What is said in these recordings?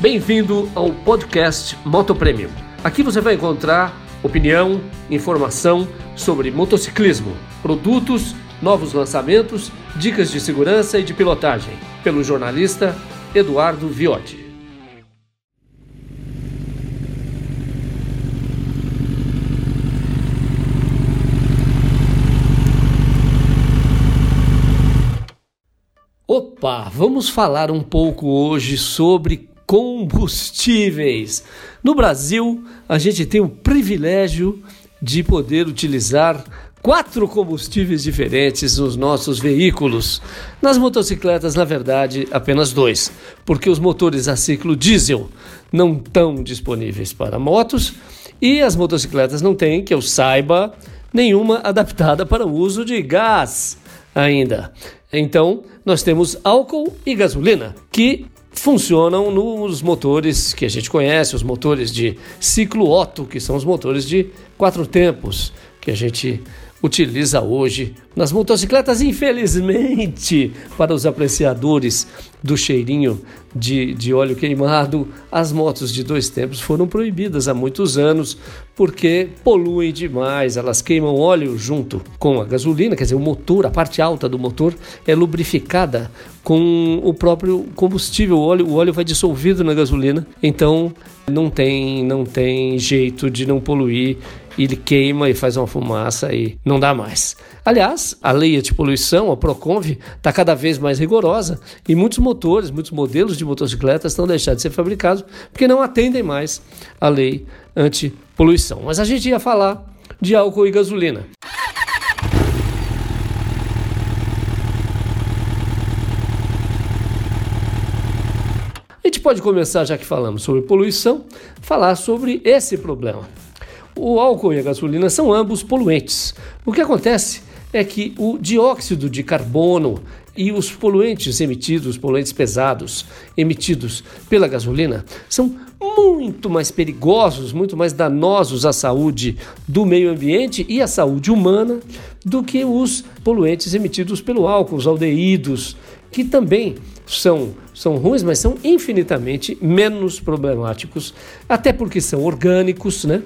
Bem-vindo ao podcast Moto Premium. Aqui você vai encontrar opinião, informação sobre motociclismo, produtos, novos lançamentos, dicas de segurança e de pilotagem, pelo jornalista Eduardo Viotti. Opa, vamos falar um pouco hoje sobre combustíveis. No Brasil, a gente tem o privilégio de poder utilizar quatro combustíveis diferentes nos nossos veículos. Nas motocicletas, na verdade, apenas dois, porque os motores a ciclo diesel não estão disponíveis para motos e as motocicletas não têm, que eu saiba, nenhuma adaptada para o uso de gás ainda. Então, nós temos álcool e gasolina, que funcionam nos motores que a gente conhece, os motores de ciclo Otto, que são os motores de quatro tempos que a gente utiliza hoje nas motocicletas, infelizmente, para os apreciadores do cheirinho de, de óleo queimado, as motos de dois tempos foram proibidas há muitos anos porque poluem demais, elas queimam óleo junto com a gasolina, quer dizer, o motor, a parte alta do motor é lubrificada com o próprio combustível, o óleo, o óleo vai dissolvido na gasolina, então não tem, não tem jeito de não poluir ele queima e faz uma fumaça e não dá mais. Aliás, a lei antipoluição, a Proconv, está cada vez mais rigorosa e muitos motores, muitos modelos de motocicletas estão deixando de ser fabricados porque não atendem mais a lei antipoluição. Mas a gente ia falar de álcool e gasolina. A gente pode começar, já que falamos sobre poluição, falar sobre esse problema. O álcool e a gasolina são ambos poluentes. O que acontece é que o dióxido de carbono e os poluentes emitidos, poluentes pesados emitidos pela gasolina, são muito mais perigosos, muito mais danosos à saúde do meio ambiente e à saúde humana do que os poluentes emitidos pelo álcool, os aldeídos, que também são, são ruins, mas são infinitamente menos problemáticos, até porque são orgânicos, né?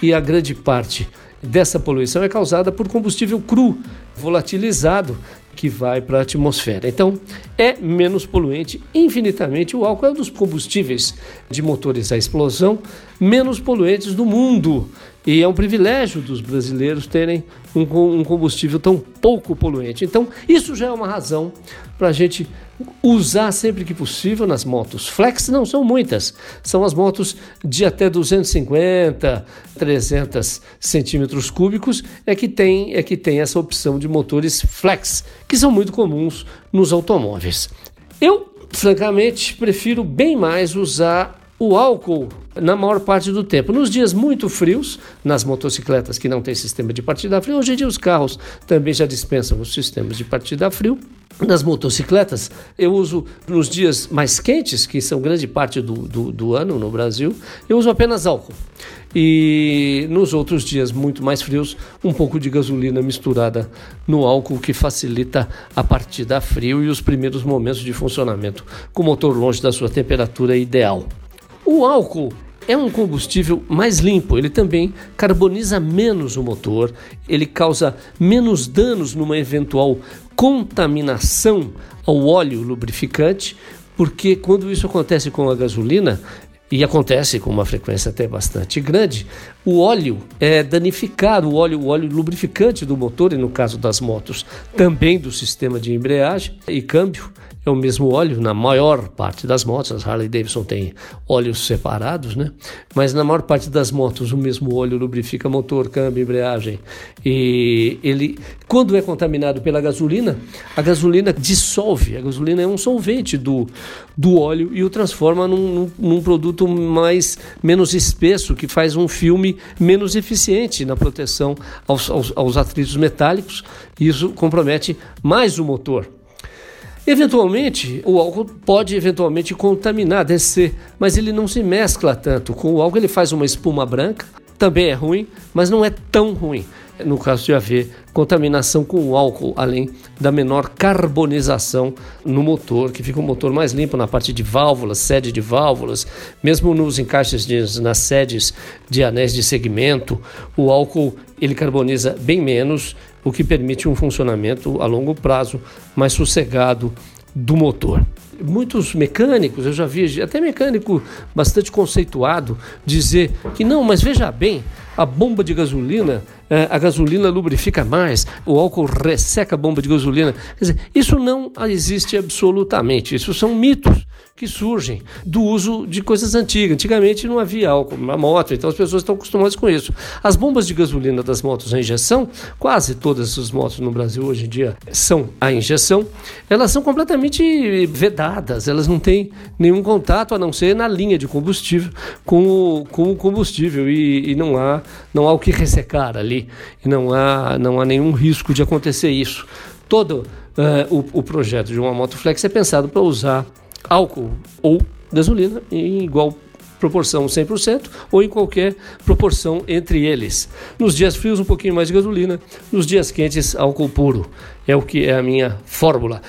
E a grande parte dessa poluição é causada por combustível cru, volatilizado, que vai para a atmosfera. Então, é menos poluente infinitamente. O álcool é um dos combustíveis de motores a explosão menos poluentes do mundo. E é um privilégio dos brasileiros terem um, combustível tão pouco poluente. Então, isso já é uma razão para a gente usar sempre que possível nas motos. Flex não são muitas, são as motos de até 250, 300 centímetros cúbicos é que tem é que tem essa opção de motores flex, que são muito comuns nos automóveis. Eu, francamente, prefiro bem mais usar o álcool na maior parte do tempo. Nos dias muito frios, nas motocicletas que não tem sistema de partida frio, hoje em dia os carros também já dispensam os sistemas de partida frio. Nas motocicletas, eu uso nos dias mais quentes, que são grande parte do, do, do, ano no Brasil, eu uso apenas álcool. E nos outros dias muito mais frios, um pouco de gasolina misturada no álcool, que facilita a partida frio e os primeiros momentos de funcionamento com o motor longe da sua temperatura ideal. O álcool é um combustível mais limpo, ele também carboniza menos o motor, ele causa menos danos numa eventual contaminação ao óleo lubrificante, porque quando isso acontece com a gasolina, e acontece com uma frequência até bastante grande, o óleo é danificado, o óleo, o óleo lubrificante do motor, e no caso das motos, também do sistema de embreagem e câmbio, é o mesmo óleo na maior parte das motos. As Harley Davidson tem óleos separados, né? Mas na maior parte das motos o mesmo óleo lubrifica motor, câmbio, embreagem. E ele, quando é contaminado pela gasolina, a gasolina dissolve. A gasolina é um solvente do, do óleo e o transforma num, num produto mais menos espesso que faz um filme menos eficiente na proteção aos, aos, aos atritos metálicos. Isso compromete mais o motor. Eventualmente, o álcool pode eventualmente contaminar, descer, mas ele não se mescla tanto. Com o álcool ele faz uma espuma branca também é ruim, mas não é tão ruim no caso de haver contaminação com o álcool, além da menor carbonização no motor, que fica um motor mais limpo na parte de válvulas, sede de válvulas, mesmo nos encaixes de, nas sedes de anéis de segmento, o álcool ele carboniza bem menos, o que permite um funcionamento a longo prazo mais sossegado do motor. Muitos mecânicos, eu já vi até mecânico bastante conceituado, dizer que não, mas veja bem, a bomba de gasolina, eh, a gasolina lubrifica mais, o álcool resseca a bomba de gasolina. Quer dizer, isso não existe absolutamente, isso são mitos que surgem do uso de coisas antigas. Antigamente não havia álcool na moto, então as pessoas estão acostumadas com isso. As bombas de gasolina das motos a injeção, quase todas as motos no Brasil hoje em dia são a injeção, elas são completamente vedadas, elas não têm nenhum contato a não ser na linha de combustível com o, com o combustível e, e não há não há o que ressecar ali e não há não há nenhum risco de acontecer isso. Todo uh, o, o projeto de uma moto flex é pensado para usar álcool ou gasolina em igual proporção 100% ou em qualquer proporção entre eles. Nos dias frios um pouquinho mais de gasolina, nos dias quentes álcool puro. É o que é a minha fórmula.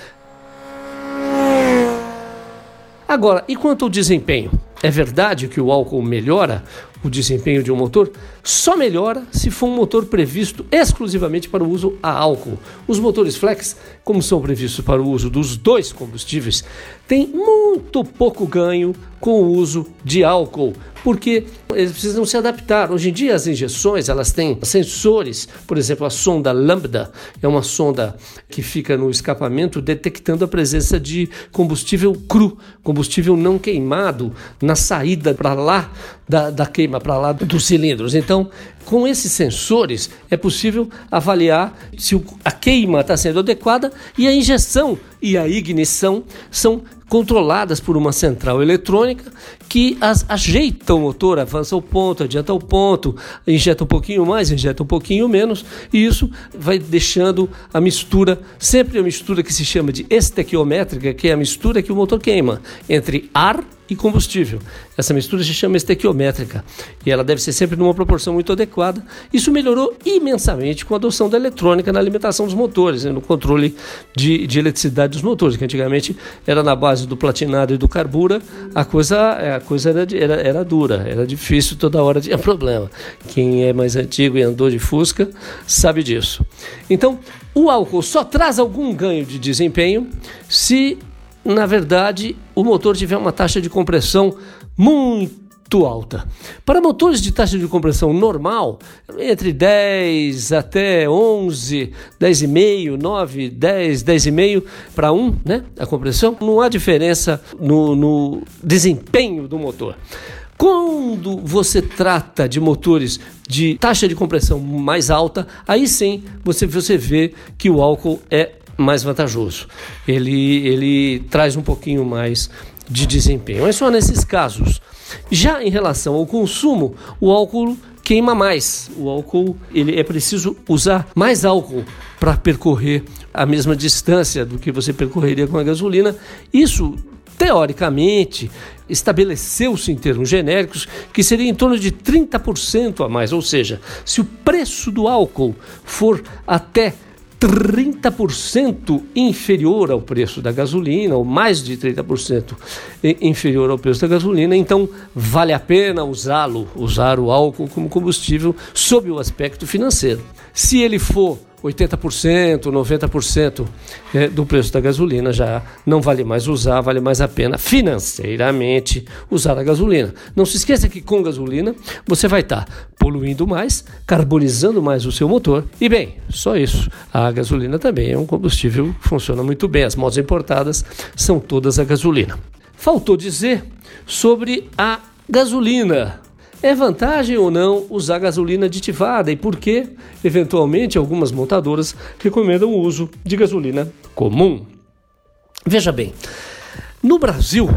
Agora, e quanto ao desempenho? É verdade que o álcool melhora o desempenho de um motor? Só melhora se for um motor previsto exclusivamente para o uso a álcool. Os motores flex, como são previstos para o uso dos dois combustíveis, têm muito pouco ganho com o uso de álcool, porque eles precisam se adaptar. Hoje em dia as injeções, elas têm sensores, por exemplo, a sonda Lambda é uma sonda que fica no escapamento detectando a presença de combustível cru, combustível não queimado na saída para lá da, da queima, para lá dos cilindros. Então, com esses sensores é possível avaliar se a queima está sendo adequada e a injeção e a ignição são controladas por uma central eletrônica que as ajeita o motor, avança o ponto, adianta o ponto, injeta um pouquinho mais, injeta um pouquinho menos, e isso vai deixando a mistura, sempre a mistura que se chama de estequiométrica, que é a mistura que o motor queima entre ar e combustível. Essa mistura se chama estequiométrica e ela deve ser sempre numa proporção muito adequada. Isso melhorou imensamente com a adoção da eletrônica na alimentação dos motores, né, no controle de, de eletricidade dos motores, que antigamente era na base do platinado e do carbura, a coisa, é, a coisa era, era, era dura, era difícil, toda hora tinha problema. Quem é mais antigo e andou de Fusca sabe disso. Então, o álcool só traz algum ganho de desempenho se na verdade, o motor tiver uma taxa de compressão muito alta. Para motores de taxa de compressão normal, entre 10 até 11, 10,5, 9, 10, 10,5 para 1, né? A compressão, não há diferença no, no desempenho do motor. Quando você trata de motores de taxa de compressão mais alta, aí sim você, você vê que o álcool é mais vantajoso. Ele, ele traz um pouquinho mais de desempenho. Mas só nesses casos. Já em relação ao consumo, o álcool queima mais. O álcool, ele é preciso usar mais álcool para percorrer a mesma distância do que você percorreria com a gasolina. Isso teoricamente, estabeleceu-se em termos genéricos que seria em torno de 30% a mais, ou seja, se o preço do álcool for até 30% inferior ao preço da gasolina, ou mais de 30% inferior ao preço da gasolina, então vale a pena usá-lo, usar o álcool como combustível sob o aspecto financeiro. Se ele for 80%, 90% é, do preço da gasolina já não vale mais usar, vale mais a pena financeiramente usar a gasolina. Não se esqueça que com gasolina você vai estar tá poluindo mais, carbonizando mais o seu motor. E bem, só isso. A gasolina também é um combustível que funciona muito bem. As motos importadas são todas a gasolina. Faltou dizer sobre a gasolina. É vantagem ou não usar gasolina aditivada e por que, eventualmente, algumas montadoras recomendam o uso de gasolina comum? Veja bem, no Brasil,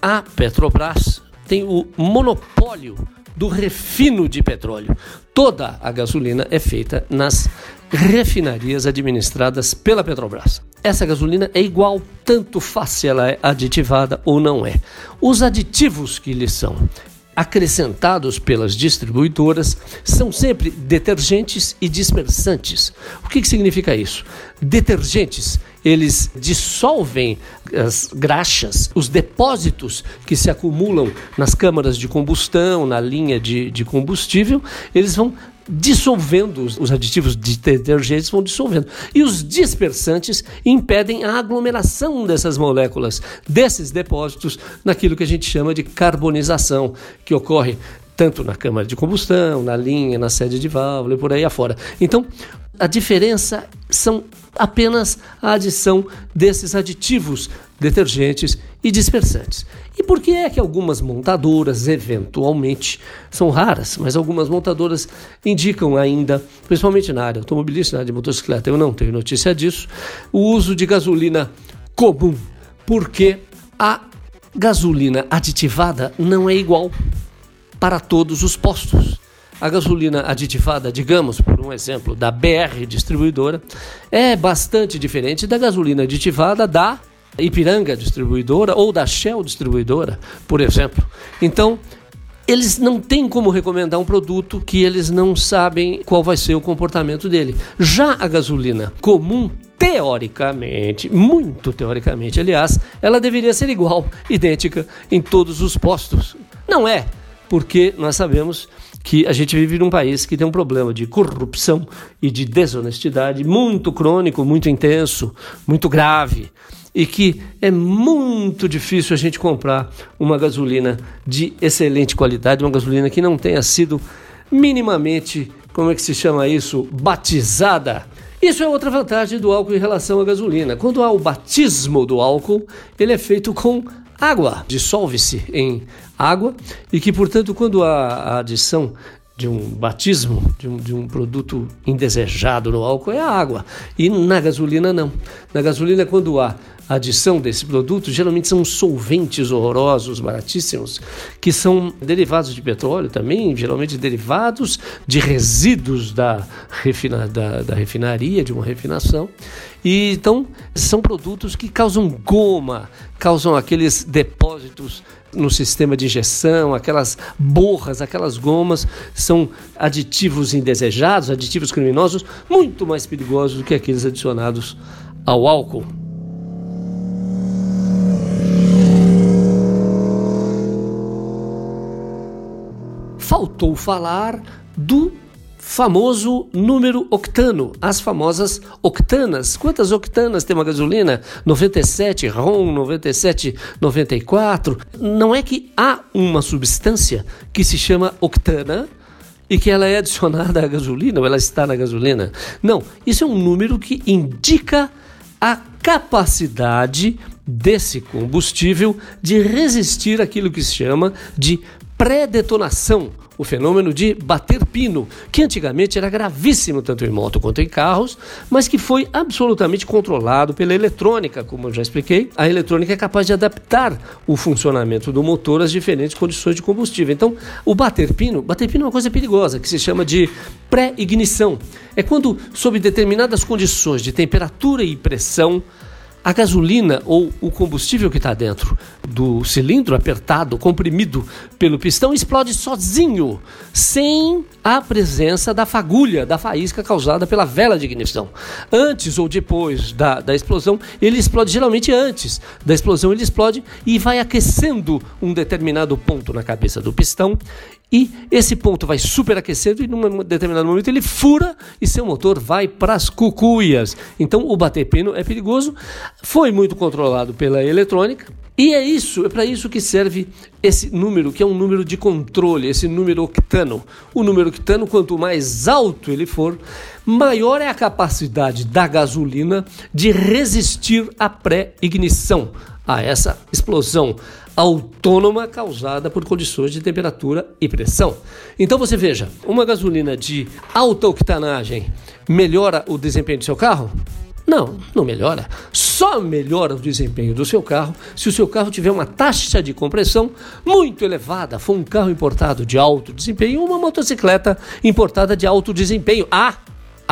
a Petrobras tem o monopólio do refino de petróleo. Toda a gasolina é feita nas refinarias administradas pela Petrobras. Essa gasolina é igual, tanto faz se ela é aditivada ou não é. Os aditivos que lhe são acrescentados pelas distribuidoras são sempre detergentes e dispersantes. O que, que significa isso? Detergentes, eles dissolvem as graxas, os depósitos que se acumulam nas câmaras de combustão, na linha de, de combustível, eles vão dissolvendo, os aditivos de detergentes vão dissolvendo. E os dispersantes impedem a aglomeração dessas moléculas, desses depósitos, naquilo que a gente chama de carbonização, que ocorre tanto na câmara de combustão, na linha, na sede de válvula e por aí afora. Então, a diferença são apenas a adição desses aditivos detergentes e dispersantes. E por que é que algumas montadoras, eventualmente, são raras, mas algumas montadoras indicam ainda, principalmente na área automobilística, na área de motocicleta, eu não tenho notícia disso, o uso de gasolina comum, porque a gasolina aditivada não é igual para todos os postos. A gasolina aditivada, digamos, por um exemplo, da BR distribuidora, é bastante diferente da gasolina aditivada da Ipiranga distribuidora ou da Shell distribuidora, por exemplo. Então, eles não têm como recomendar um produto que eles não sabem qual vai ser o comportamento dele. Já a gasolina comum, teoricamente, muito teoricamente, aliás, ela deveria ser igual, idêntica em todos os postos. Não é porque nós sabemos que a gente vive num país que tem um problema de corrupção e de desonestidade muito crônico, muito intenso, muito grave e que é muito difícil a gente comprar uma gasolina de excelente qualidade, uma gasolina que não tenha sido minimamente, como é que se chama isso, batizada. Isso é outra vantagem do álcool em relação à gasolina. Quando há o batismo do álcool, ele é feito com água, dissolve-se em água e que, portanto, quando há a adição de um batismo, de um, de um produto indesejado no álcool, é a água. E na gasolina, não. Na gasolina, quando há adição desse produto, geralmente são solventes horrorosos, baratíssimos, que são derivados de petróleo também, geralmente derivados de resíduos da, refina, da, da refinaria, de uma refinação. E então são produtos que causam goma, causam aqueles depósitos no sistema de injeção, aquelas borras, aquelas gomas, são aditivos indesejados, aditivos criminosos, muito mais perigosos do que aqueles adicionados ao álcool. Faltou falar do famoso número octano, as famosas octanas. Quantas octanas tem uma gasolina? 97 ROM, 97, 94. Não é que há uma substância que se chama octana e que ela é adicionada à gasolina ou ela está na gasolina. Não, isso é um número que indica a capacidade desse combustível de resistir àquilo que se chama de pré-detonação, o fenômeno de bater pino, que antigamente era gravíssimo tanto em moto quanto em carros, mas que foi absolutamente controlado pela eletrônica, como eu já expliquei. A eletrônica é capaz de adaptar o funcionamento do motor às diferentes condições de combustível. Então, o bater pino, bater pino é uma coisa perigosa, que se chama de pré-ignição. É quando, sob determinadas condições de temperatura e pressão, a gasolina ou o combustível que está dentro do cilindro apertado, comprimido pelo pistão, explode sozinho, sem a presença da fagulha, da faísca causada pela vela de ignição. Antes ou depois da, da explosão, ele explode geralmente antes da explosão, ele explode e vai aquecendo um determinado ponto na cabeça do pistão e esse ponto vai superaquecendo e num determinado momento ele fura e seu motor vai para as cucuias. Então o bater pino é perigoso, foi muito controlado pela eletrônica e é isso, é para isso que serve esse número, que é um número de controle, esse número octano. O número octano, quanto mais alto ele for, maior é a capacidade da gasolina de resistir à pré-ignição, a essa explosão autônoma causada por condições de temperatura e pressão. Então você veja, uma gasolina de alta octanagem melhora o desempenho do seu carro? Não, não melhora. Só melhora o desempenho do seu carro se o seu carro tiver uma taxa de compressão muito elevada. For um carro importado de alto desempenho ou uma motocicleta importada de alto desempenho. Ah,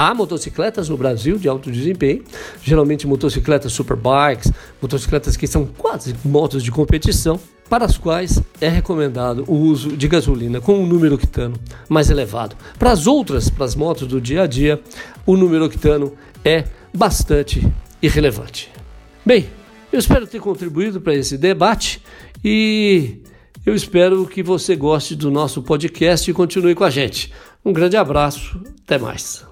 Há motocicletas no Brasil de alto desempenho, geralmente motocicletas superbikes, motocicletas que são quase motos de competição, para as quais é recomendado o uso de gasolina com um número octano mais elevado. Para as outras, para as motos do dia a dia, o número octano é bastante irrelevante. Bem, eu espero ter contribuído para esse debate e eu espero que você goste do nosso podcast e continue com a gente. Um grande abraço, até mais.